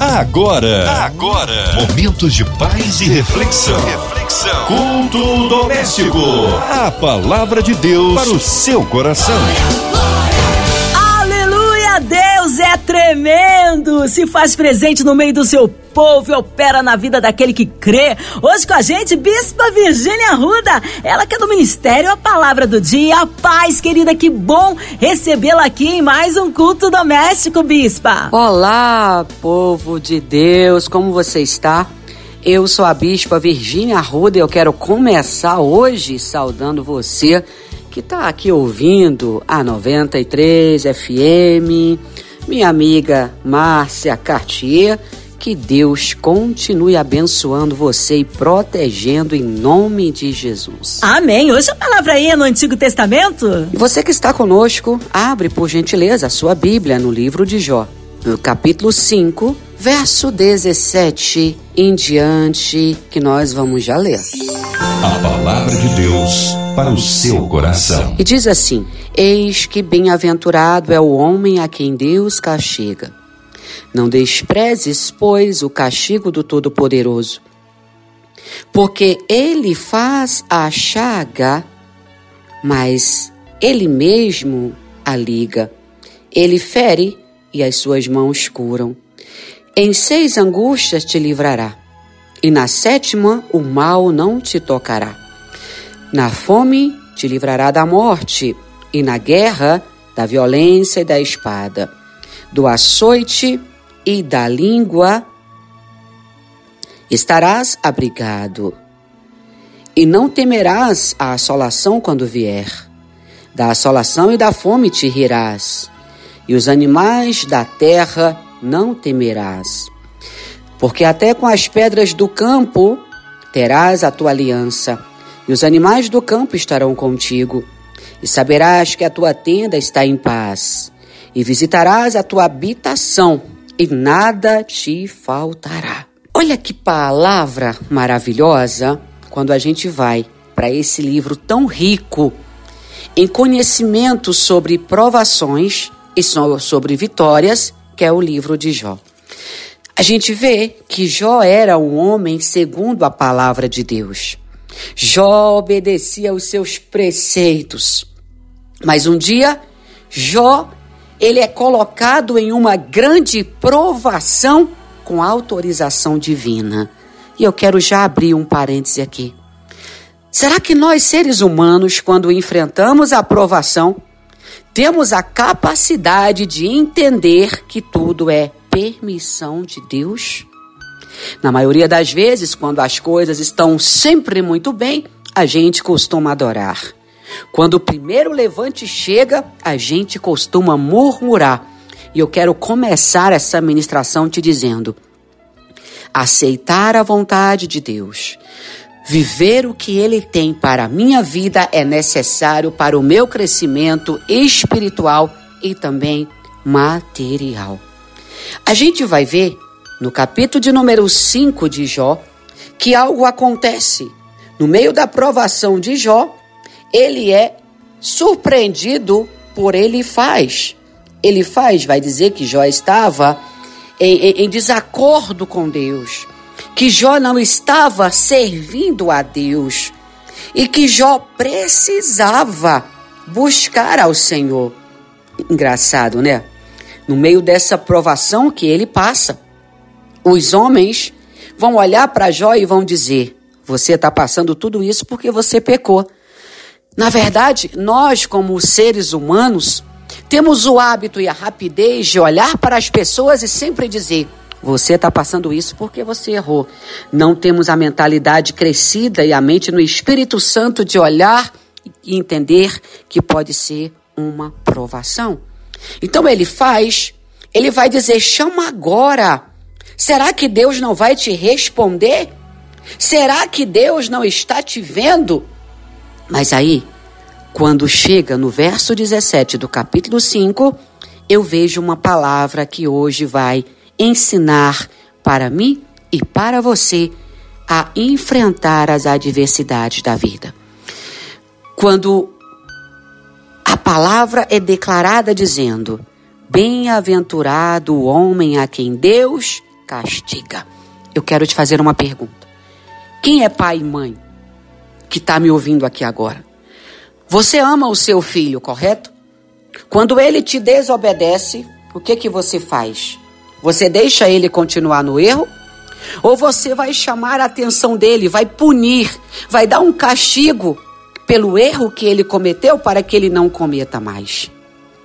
Agora, agora, momentos de paz e reflexão. Reflexão. Culto doméstico. A palavra de Deus para o seu coração. Aleluia! Deus é tremendo! Se faz presente no meio do seu povo e opera na vida daquele que crê. Hoje com a gente, Bispa Virgínia Ruda, ela que é do Ministério A Palavra do Dia. Paz, querida, que bom recebê-la aqui em mais um culto doméstico, Bispa. Olá, povo de Deus, como você está? Eu sou a Bispa Virgínia Ruda e eu quero começar hoje saudando você que está aqui ouvindo a 93 FM, minha amiga Márcia Cartier. Que Deus continue abençoando você e protegendo em nome de Jesus. Amém. Hoje a palavra aí é no Antigo Testamento. E você que está conosco, abre por gentileza a sua Bíblia no livro de Jó, no capítulo 5, verso 17 em diante, que nós vamos já ler. A palavra de Deus para o seu coração. E diz assim: Eis que bem-aventurado é o homem a quem Deus castiga. Não desprezes, pois, o castigo do Todo-Poderoso, porque ele faz a chaga, mas ele mesmo a liga. Ele fere e as suas mãos curam. Em seis angústias te livrará, e na sétima o mal não te tocará. Na fome te livrará da morte, e na guerra da violência e da espada, do açoite e da língua estarás abrigado. E não temerás a assolação quando vier. Da assolação e da fome te rirás, e os animais da terra não temerás. Porque até com as pedras do campo terás a tua aliança, e os animais do campo estarão contigo, e saberás que a tua tenda está em paz, e visitarás a tua habitação, e nada te faltará. Olha que palavra maravilhosa quando a gente vai para esse livro tão rico em conhecimento sobre provações e sobre vitórias, que é o livro de Jó. A gente vê que Jó era um homem segundo a palavra de Deus. Jó obedecia aos seus preceitos. Mas um dia, Jó, ele é colocado em uma grande provação com autorização divina. E eu quero já abrir um parêntese aqui. Será que nós, seres humanos, quando enfrentamos a provação, temos a capacidade de entender que tudo é permissão de Deus? Na maioria das vezes, quando as coisas estão sempre muito bem, a gente costuma adorar. Quando o primeiro levante chega, a gente costuma murmurar. E eu quero começar essa ministração te dizendo: aceitar a vontade de Deus, viver o que Ele tem para a minha vida é necessário para o meu crescimento espiritual e também material. A gente vai ver no capítulo de número 5 de Jó que algo acontece. No meio da provação de Jó, ele é surpreendido por ele faz. Ele faz, vai dizer que Jó estava em, em, em desacordo com Deus, que Jó não estava servindo a Deus e que Jó precisava buscar ao Senhor. Engraçado, né? No meio dessa provação que ele passa, os homens vão olhar para Jó e vão dizer: Você está passando tudo isso porque você pecou. Na verdade, nós, como seres humanos, temos o hábito e a rapidez de olhar para as pessoas e sempre dizer: você está passando isso porque você errou. Não temos a mentalidade crescida e a mente no Espírito Santo de olhar e entender que pode ser uma provação. Então ele faz, ele vai dizer: chama agora. Será que Deus não vai te responder? Será que Deus não está te vendo? Mas aí, quando chega no verso 17 do capítulo 5, eu vejo uma palavra que hoje vai ensinar para mim e para você a enfrentar as adversidades da vida. Quando a palavra é declarada dizendo: Bem-aventurado o homem a quem Deus castiga. Eu quero te fazer uma pergunta. Quem é pai e mãe que está me ouvindo aqui agora? Você ama o seu filho, correto? Quando ele te desobedece, o que que você faz? Você deixa ele continuar no erro? Ou você vai chamar a atenção dele, vai punir, vai dar um castigo pelo erro que ele cometeu para que ele não cometa mais?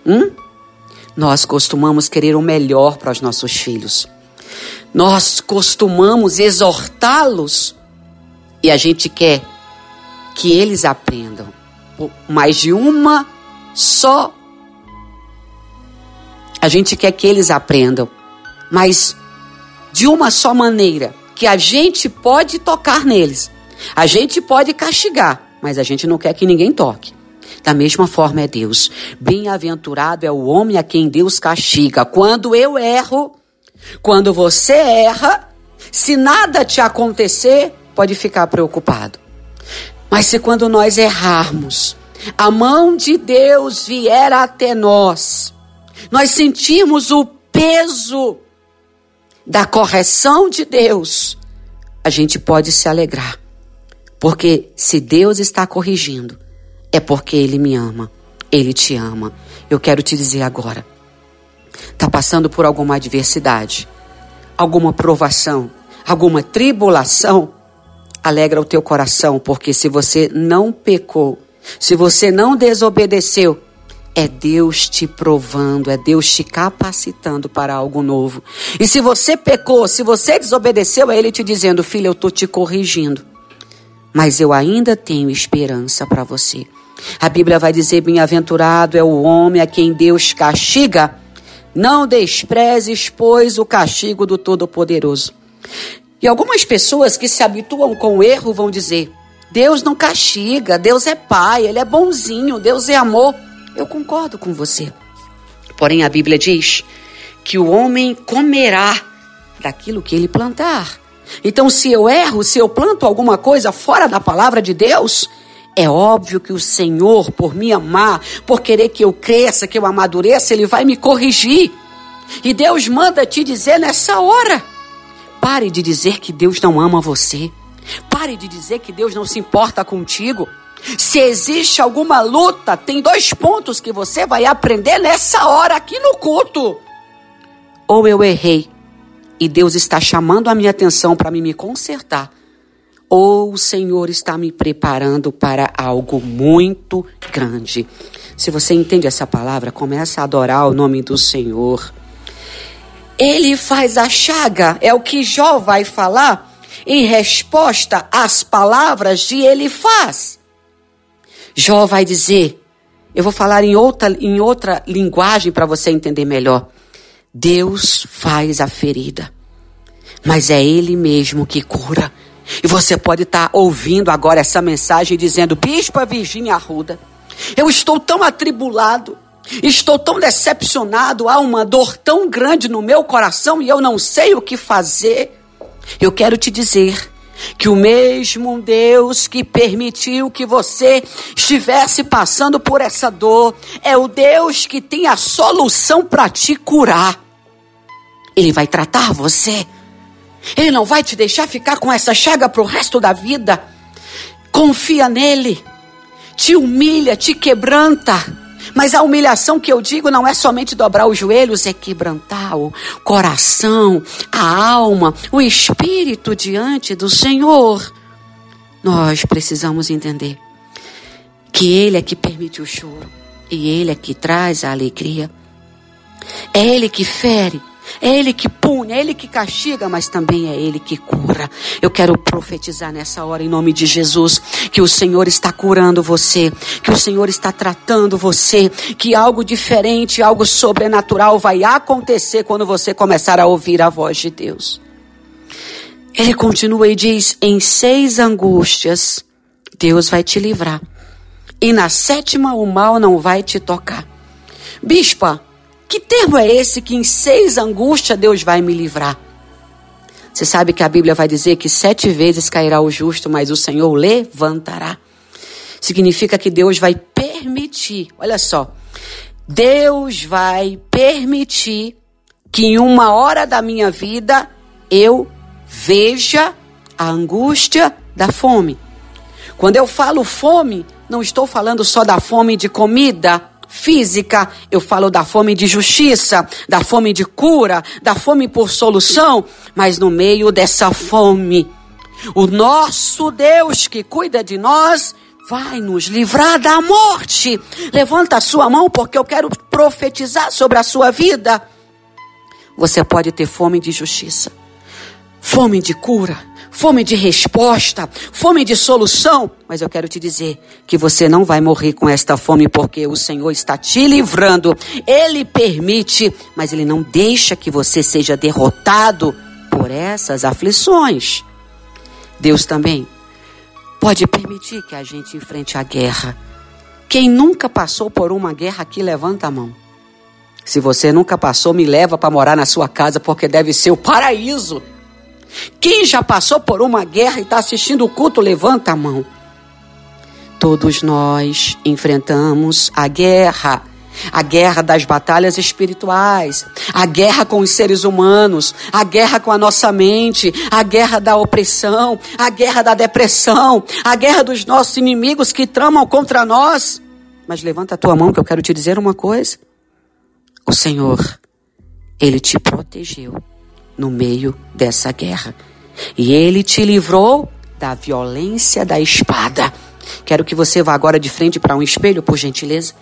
Hum? Nós costumamos querer o melhor para os nossos filhos. Nós costumamos exortá-los e a gente quer que eles aprendam mais de uma só. A gente quer que eles aprendam, mas de uma só maneira, que a gente pode tocar neles. A gente pode castigar, mas a gente não quer que ninguém toque. Da mesma forma é Deus. Bem-aventurado é o homem a quem Deus castiga. Quando eu erro, quando você erra, se nada te acontecer, pode ficar preocupado. Mas se quando nós errarmos, a mão de Deus vier até nós, nós sentirmos o peso da correção de Deus, a gente pode se alegrar. Porque se Deus está corrigindo, é porque Ele me ama, Ele te ama. Eu quero te dizer agora: está passando por alguma adversidade, alguma provação, alguma tribulação, alegra o teu coração, porque se você não pecou, se você não desobedeceu, é Deus te provando, é Deus te capacitando para algo novo. E se você pecou, se você desobedeceu, é Ele te dizendo: Filho, eu estou te corrigindo, mas eu ainda tenho esperança para você. A Bíblia vai dizer: Bem-aventurado é o homem a quem Deus castiga. Não desprezes, pois, o castigo do Todo-Poderoso. E algumas pessoas que se habituam com o erro vão dizer: Deus não castiga, Deus é pai, Ele é bonzinho, Deus é amor. Eu concordo com você. Porém, a Bíblia diz que o homem comerá daquilo que ele plantar. Então, se eu erro, se eu planto alguma coisa fora da palavra de Deus, é óbvio que o Senhor, por me amar, por querer que eu cresça, que eu amadureça, Ele vai me corrigir. E Deus manda te dizer nessa hora: pare de dizer que Deus não ama você. Pare de dizer que Deus não se importa contigo. Se existe alguma luta, tem dois pontos que você vai aprender nessa hora aqui no culto. Ou eu errei e Deus está chamando a minha atenção para me consertar, ou o Senhor está me preparando para algo muito grande. Se você entende essa palavra, começa a adorar o nome do Senhor. Ele faz a chaga, é o que Jó vai falar em resposta às palavras de ele faz. Jó vai dizer, eu vou falar em outra, em outra linguagem para você entender melhor. Deus faz a ferida, mas é Ele mesmo que cura. E você pode estar tá ouvindo agora essa mensagem dizendo: Bispa Virgínia Arruda, eu estou tão atribulado, estou tão decepcionado, há uma dor tão grande no meu coração e eu não sei o que fazer. Eu quero te dizer que o mesmo Deus que permitiu que você estivesse passando por essa dor é o Deus que tem a solução para te curar. Ele vai tratar você. Ele não vai te deixar ficar com essa chaga para o resto da vida. Confia nele. Te humilha, te quebranta mas a humilhação que eu digo não é somente dobrar os joelhos, é quebrantar o coração, a alma, o espírito diante do Senhor. Nós precisamos entender que Ele é que permite o choro e Ele é que traz a alegria. É Ele que fere é Ele que pune, é Ele que castiga, mas também é Ele que cura. Eu quero profetizar nessa hora, em nome de Jesus, que o Senhor está curando você, que o Senhor está tratando você, que algo diferente, algo sobrenatural vai acontecer quando você começar a ouvir a voz de Deus. Ele continua e diz: em seis angústias, Deus vai te livrar. E na sétima, o mal não vai te tocar. Bispa, que termo é esse que em seis angústias Deus vai me livrar? Você sabe que a Bíblia vai dizer que sete vezes cairá o justo, mas o Senhor levantará. Significa que Deus vai permitir, olha só, Deus vai permitir que em uma hora da minha vida eu veja a angústia da fome. Quando eu falo fome, não estou falando só da fome de comida física, eu falo da fome de justiça, da fome de cura, da fome por solução, mas no meio dessa fome, o nosso Deus que cuida de nós vai nos livrar da morte. Levanta a sua mão porque eu quero profetizar sobre a sua vida. Você pode ter fome de justiça, fome de cura, fome de resposta, fome de solução, mas eu quero te dizer que você não vai morrer com esta fome porque o Senhor está te livrando. Ele permite, mas ele não deixa que você seja derrotado por essas aflições. Deus também pode permitir que a gente enfrente a guerra. Quem nunca passou por uma guerra aqui, levanta a mão. Se você nunca passou, me leva para morar na sua casa, porque deve ser o paraíso. Quem já passou por uma guerra e está assistindo o culto, levanta a mão. Todos nós enfrentamos a guerra. A guerra das batalhas espirituais, a guerra com os seres humanos, a guerra com a nossa mente, a guerra da opressão, a guerra da depressão, a guerra dos nossos inimigos que tramam contra nós. Mas levanta a tua mão que eu quero te dizer uma coisa. O Senhor, Ele te protegeu no meio dessa guerra. E ele te livrou da violência da espada. Quero que você vá agora de frente para um espelho, por gentileza.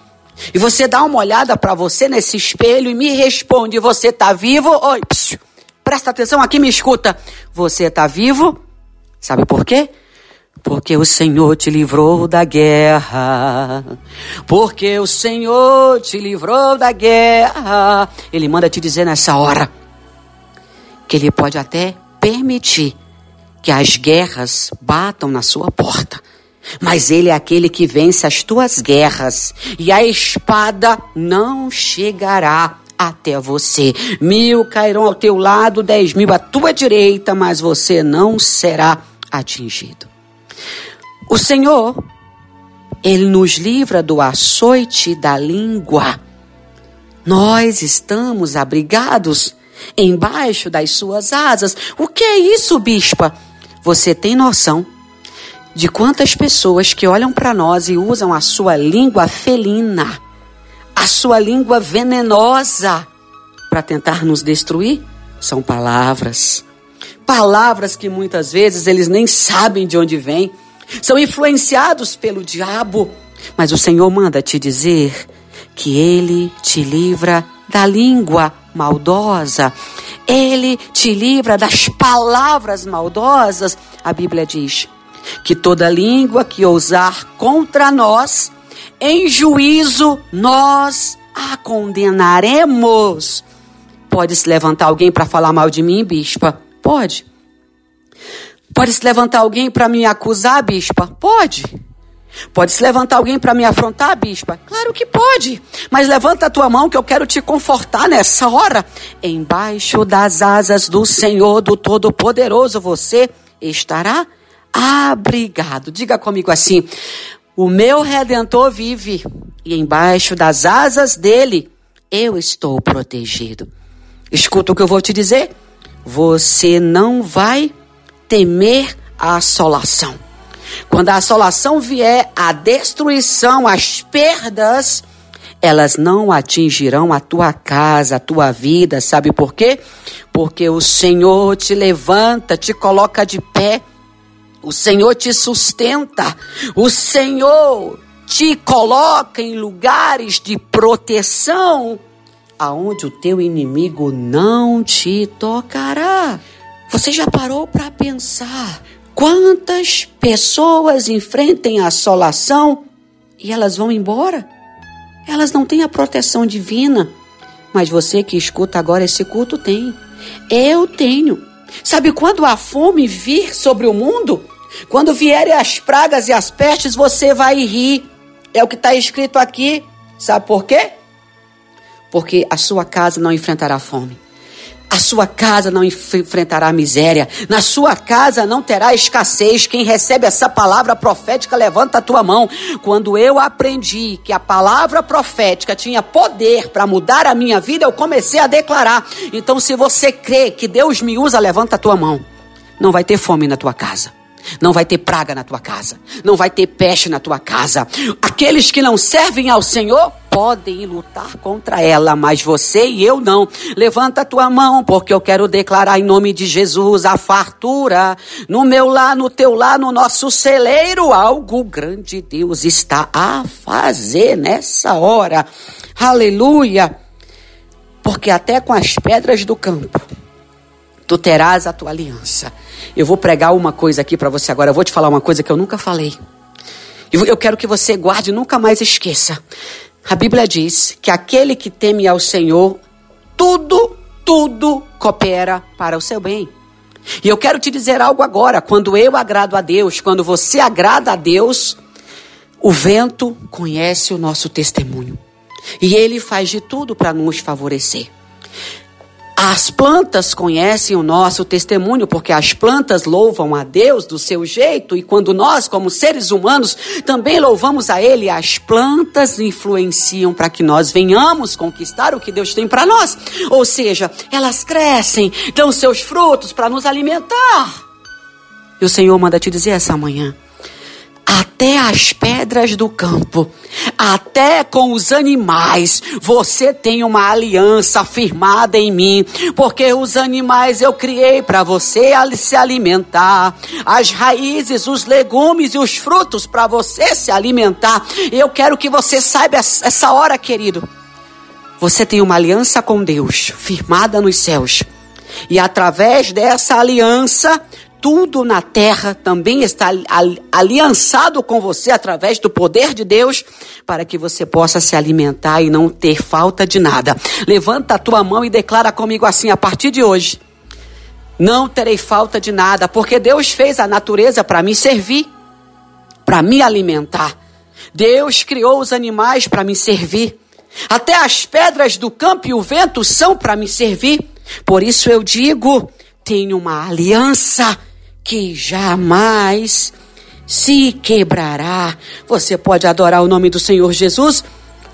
E você dá uma olhada para você nesse espelho e me responde: você está vivo? Oi, psiu, presta atenção aqui, me escuta. Você está vivo? Sabe por quê? Porque o Senhor te livrou da guerra. Porque o Senhor te livrou da guerra. Ele manda te dizer nessa hora que ele pode até permitir que as guerras batam na sua porta. Mas ele é aquele que vence as tuas guerras, e a espada não chegará até você. Mil cairão ao teu lado, dez mil à tua direita, mas você não será atingido. O Senhor, Ele nos livra do açoite da língua. Nós estamos abrigados embaixo das suas asas. O que é isso, bispa? Você tem noção de quantas pessoas que olham para nós e usam a sua língua felina, a sua língua venenosa para tentar nos destruir? São palavras. Palavras que muitas vezes eles nem sabem de onde vêm. São influenciados pelo diabo. Mas o Senhor manda te dizer que ele te livra da língua maldosa, ele te livra das palavras maldosas. A Bíblia diz que toda língua que ousar contra nós, em juízo nós a condenaremos. Pode se levantar alguém para falar mal de mim, bispa? Pode. Pode se levantar alguém para me acusar, bispa? Pode. Pode se levantar alguém para me afrontar, bispa? Claro que pode. Mas levanta a tua mão que eu quero te confortar nessa hora. Embaixo das asas do Senhor, do Todo-Poderoso, você estará abrigado. Diga comigo assim: O meu redentor vive e embaixo das asas dele eu estou protegido. Escuta o que eu vou te dizer. Você não vai temer a assolação. Quando a assolação vier, a destruição, as perdas, elas não atingirão a tua casa, a tua vida, sabe por quê? Porque o Senhor te levanta, te coloca de pé, o Senhor te sustenta, o Senhor te coloca em lugares de proteção, aonde o teu inimigo não te tocará. Você já parou para pensar Quantas pessoas enfrentem a assolação e elas vão embora? Elas não têm a proteção divina. Mas você que escuta agora esse culto tem. Eu tenho. Sabe quando a fome vir sobre o mundo? Quando vierem as pragas e as pestes, você vai rir. É o que está escrito aqui. Sabe por quê? Porque a sua casa não enfrentará fome. A sua casa não enfrentará miséria, na sua casa não terá escassez. Quem recebe essa palavra profética, levanta a tua mão. Quando eu aprendi que a palavra profética tinha poder para mudar a minha vida, eu comecei a declarar. Então, se você crê que Deus me usa, levanta a tua mão. Não vai ter fome na tua casa. Não vai ter praga na tua casa. Não vai ter peste na tua casa. Aqueles que não servem ao Senhor podem lutar contra ela, mas você e eu não. Levanta a tua mão, porque eu quero declarar em nome de Jesus a fartura no meu lar, no teu lar, no nosso celeiro. Algo grande Deus está a fazer nessa hora. Aleluia. Porque até com as pedras do campo tu terás a tua aliança. Eu vou pregar uma coisa aqui para você agora. Eu vou te falar uma coisa que eu nunca falei. Eu quero que você guarde nunca mais esqueça. A Bíblia diz que aquele que teme ao Senhor, tudo, tudo coopera para o seu bem. E eu quero te dizer algo agora. Quando eu agrado a Deus, quando você agrada a Deus, o vento conhece o nosso testemunho. E ele faz de tudo para nos favorecer. As plantas conhecem o nosso testemunho, porque as plantas louvam a Deus do seu jeito, e quando nós, como seres humanos, também louvamos a Ele, as plantas influenciam para que nós venhamos conquistar o que Deus tem para nós. Ou seja, elas crescem, dão seus frutos para nos alimentar. E o Senhor manda te dizer essa manhã: até as pedras do campo, até com os animais, você tem uma aliança firmada em mim, porque os animais eu criei para você se alimentar, as raízes, os legumes e os frutos para você se alimentar. Eu quero que você saiba essa hora, querido. Você tem uma aliança com Deus, firmada nos céus. E através dessa aliança, tudo na terra também está aliançado com você através do poder de Deus, para que você possa se alimentar e não ter falta de nada. Levanta a tua mão e declara comigo assim: a partir de hoje, não terei falta de nada, porque Deus fez a natureza para me servir, para me alimentar. Deus criou os animais para me servir. Até as pedras do campo e o vento são para me servir. Por isso eu digo: tenho uma aliança que jamais se quebrará. Você pode adorar o nome do Senhor Jesus?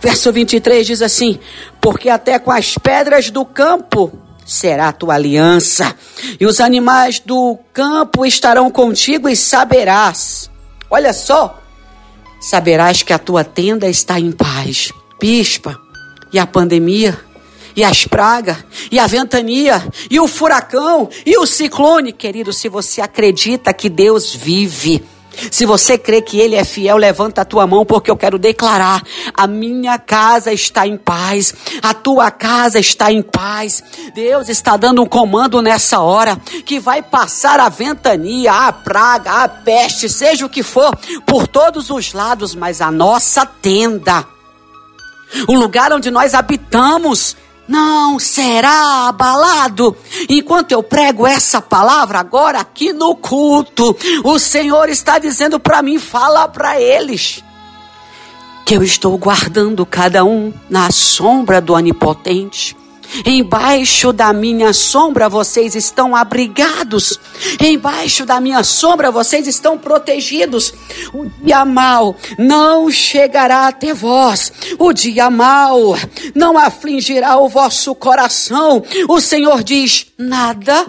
Verso 23 diz assim: Porque até com as pedras do campo será a tua aliança, e os animais do campo estarão contigo, e saberás. Olha só, saberás que a tua tenda está em paz. Bispa, e a pandemia? E as pragas, e a ventania, e o furacão, e o ciclone. Querido, se você acredita que Deus vive, se você crê que Ele é fiel, levanta a tua mão, porque eu quero declarar: a minha casa está em paz, a tua casa está em paz. Deus está dando um comando nessa hora que vai passar a ventania, a praga, a peste, seja o que for, por todos os lados, mas a nossa tenda, o lugar onde nós habitamos, não será abalado. Enquanto eu prego essa palavra agora aqui no culto, o Senhor está dizendo para mim: fala para eles que eu estou guardando cada um na sombra do Onipotente. Embaixo da minha sombra vocês estão abrigados. Embaixo da minha sombra vocês estão protegidos. O dia mal não chegará até vós. O dia mal não afligirá o vosso coração. O Senhor diz: nada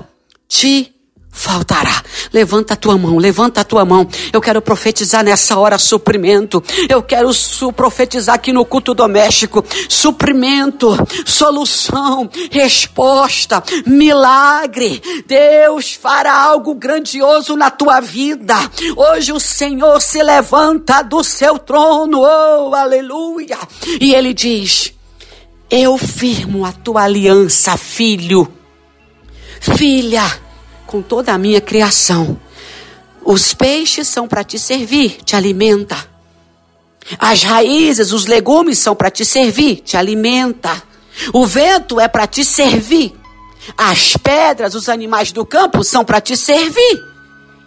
te faltará. Levanta a tua mão, levanta a tua mão. Eu quero profetizar nessa hora suprimento. Eu quero profetizar aqui no culto doméstico suprimento, solução, resposta, milagre. Deus fará algo grandioso na tua vida. Hoje o Senhor se levanta do seu trono. Oh, aleluia! E ele diz: Eu firmo a tua aliança, filho. Filha, com toda a minha criação. Os peixes são para te servir, te alimenta. As raízes, os legumes são para te servir, te alimenta. O vento é para te servir. As pedras, os animais do campo são para te servir.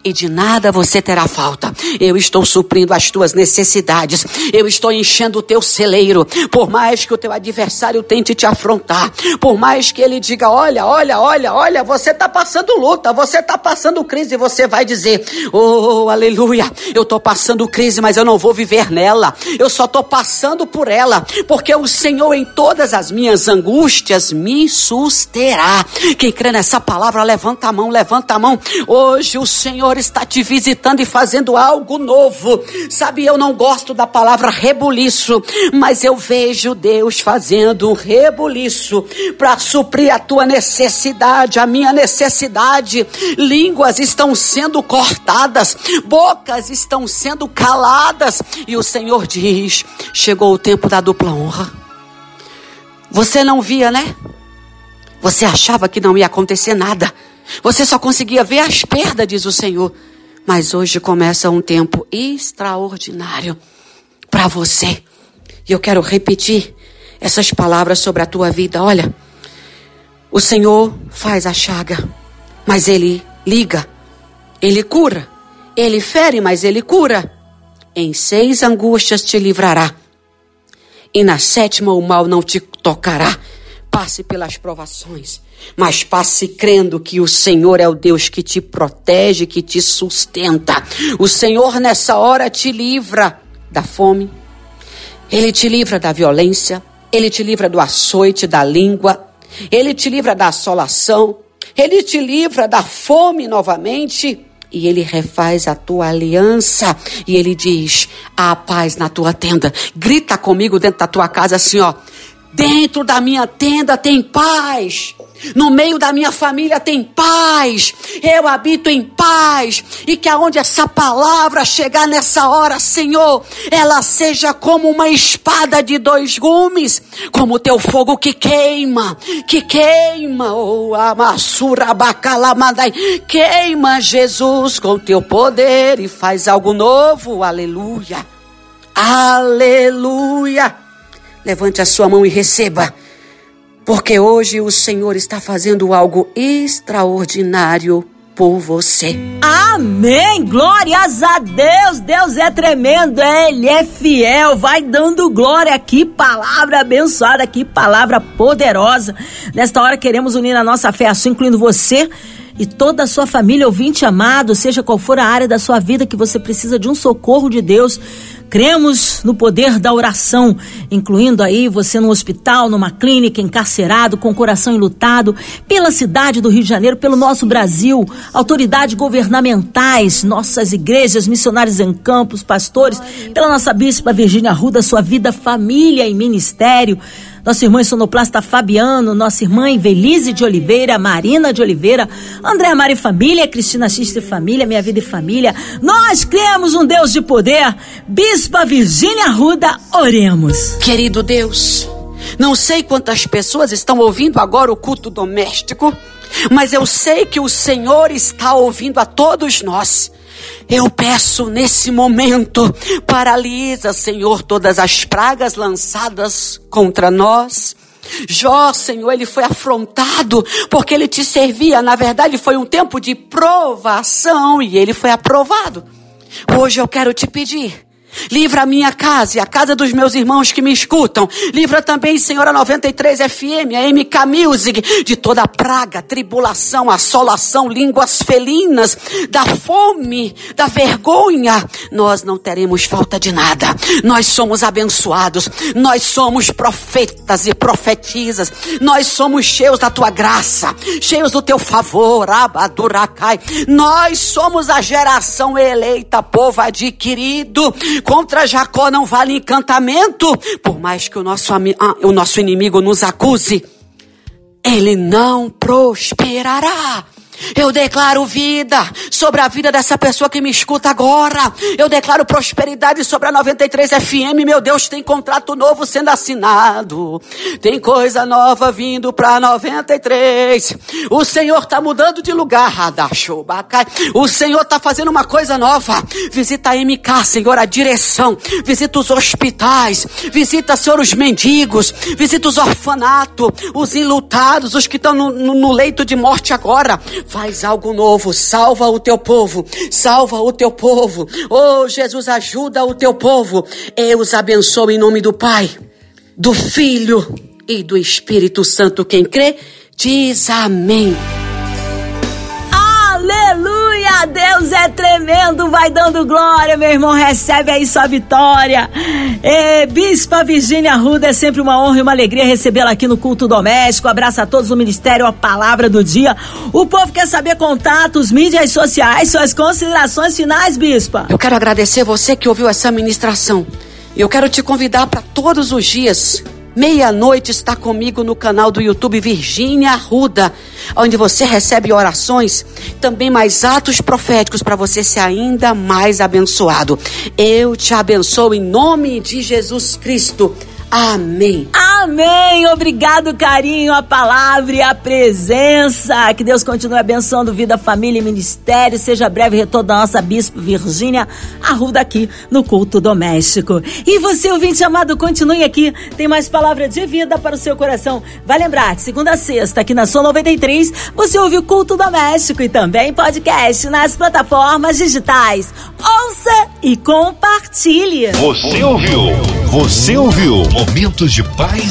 E de nada você terá falta. Eu estou suprindo as tuas necessidades. Eu estou enchendo o teu celeiro. Por mais que o teu adversário tente te afrontar, por mais que ele diga: olha, olha, olha, olha, você está passando luta, você está passando crise, você vai dizer: oh, aleluia, eu estou passando crise, mas eu não vou viver nela. Eu só estou passando por ela, porque o Senhor em todas as minhas angústias me susterá. Quem crê nessa palavra, levanta a mão, levanta a mão. Hoje o Senhor está te visitando e fazendo algo novo. Sabe, eu não gosto da palavra rebuliço, mas eu vejo Deus fazendo um rebuliço para suprir a tua necessidade, a minha necessidade. Línguas estão sendo cortadas, bocas estão sendo caladas, e o Senhor diz: chegou o tempo da dupla honra. Você não via, né? Você achava que não ia acontecer nada. Você só conseguia ver as perdas, diz o Senhor. Mas hoje começa um tempo extraordinário para você. E eu quero repetir essas palavras sobre a tua vida. Olha, o Senhor faz a chaga, mas Ele liga, Ele cura. Ele fere, mas Ele cura. Em seis angústias te livrará, e na sétima o mal não te tocará. Passe pelas provações, mas passe crendo que o Senhor é o Deus que te protege, que te sustenta. O Senhor nessa hora te livra da fome, Ele te livra da violência, Ele te livra do açoite da língua, Ele te livra da assolação, Ele te livra da fome novamente e ele refaz a tua aliança e ele diz: há paz na tua tenda. Grita comigo dentro da tua casa assim, ó. Dentro da minha tenda tem paz. No meio da minha família tem paz. Eu habito em paz. E que aonde essa palavra chegar nessa hora, Senhor, ela seja como uma espada de dois gumes, como o teu fogo que queima, que queima, oh, amassura bacalamadai, queima Jesus com teu poder e faz algo novo. Aleluia. Aleluia. Levante a sua mão e receba, porque hoje o Senhor está fazendo algo extraordinário por você. Amém! Glórias a Deus! Deus é tremendo, Ele é fiel, vai dando glória. Que palavra abençoada, que palavra poderosa. Nesta hora queremos unir a nossa fé, assim incluindo você e toda a sua família, ouvinte amado, seja qual for a área da sua vida que você precisa de um socorro de Deus. Cremos no poder da oração, incluindo aí você no hospital, numa clínica, encarcerado, com coração enlutado, pela cidade do Rio de Janeiro, pelo nosso Brasil, autoridades governamentais, nossas igrejas, missionários em campos, pastores, pela nossa bispa Virgínia Ruda, sua vida, família e ministério nossa irmã sonoplasta Fabiano, nossa irmã Evelise de Oliveira, Marina de Oliveira, André Mari Família, Cristina Xista e Família, Minha Vida e Família. Nós cremos um Deus de poder. Bispa Virgínia Ruda, oremos. Querido Deus, não sei quantas pessoas estão ouvindo agora o culto doméstico, mas eu sei que o Senhor está ouvindo a todos nós. Eu peço nesse momento, paralisa, Senhor, todas as pragas lançadas contra nós. Jó, Senhor, ele foi afrontado porque ele te servia. Na verdade, foi um tempo de provação e ele foi aprovado. Hoje eu quero te pedir Livra a minha casa e a casa dos meus irmãos que me escutam. Livra também, Senhora 93 FM, a MK Music, de toda praga, tribulação, assolação, línguas felinas, da fome, da vergonha. Nós não teremos falta de nada. Nós somos abençoados. Nós somos profetas e profetizas. Nós somos cheios da tua graça, cheios do teu favor, Abaduracai. Nós somos a geração eleita, povo adquirido Contra Jacó não vale encantamento, por mais que o nosso, ah, o nosso inimigo nos acuse, ele não prosperará. Eu declaro vida sobre a vida dessa pessoa que me escuta agora. Eu declaro prosperidade sobre a 93 FM. Meu Deus, tem contrato novo sendo assinado. Tem coisa nova vindo para 93. O Senhor está mudando de lugar. O Senhor está fazendo uma coisa nova. Visita a MK, Senhor, a direção. Visita os hospitais. Visita, Senhor, os mendigos. Visita os orfanatos, os enlutados, os que estão no, no, no leito de morte agora Faz algo novo, salva o teu povo, salva o teu povo. Oh, Jesus, ajuda o teu povo. Eu os abençoo em nome do Pai, do Filho e do Espírito Santo. Quem crê, diz amém. Aleluia! Deus é tremendo, vai dando glória, meu irmão. Recebe aí sua vitória. E, Bispa Virgínia Ruda, é sempre uma honra e uma alegria recebê-la aqui no culto doméstico. Abraço a todos do Ministério, a palavra do dia. O povo quer saber contatos, mídias sociais, suas considerações finais, Bispa. Eu quero agradecer você que ouviu essa ministração. Eu quero te convidar para todos os dias Meia-noite está comigo no canal do YouTube Virgínia Arruda, onde você recebe orações, também mais atos proféticos para você ser ainda mais abençoado. Eu te abençoo em nome de Jesus Cristo. Amém. Amém. Obrigado, carinho, a palavra e a presença. Que Deus continue abençoando vida, família e ministério. Seja breve retorno da nossa bispo Virgínia Arruda aqui no culto doméstico. E você, ouvinte amado, continue aqui. Tem mais palavra de vida para o seu coração. Vai lembrar, de segunda a sexta, aqui na Sua 93, você ouve o culto doméstico e também podcast nas plataformas digitais. Ouça e compartilhe. Você ouviu? Você ouviu? Momentos de paz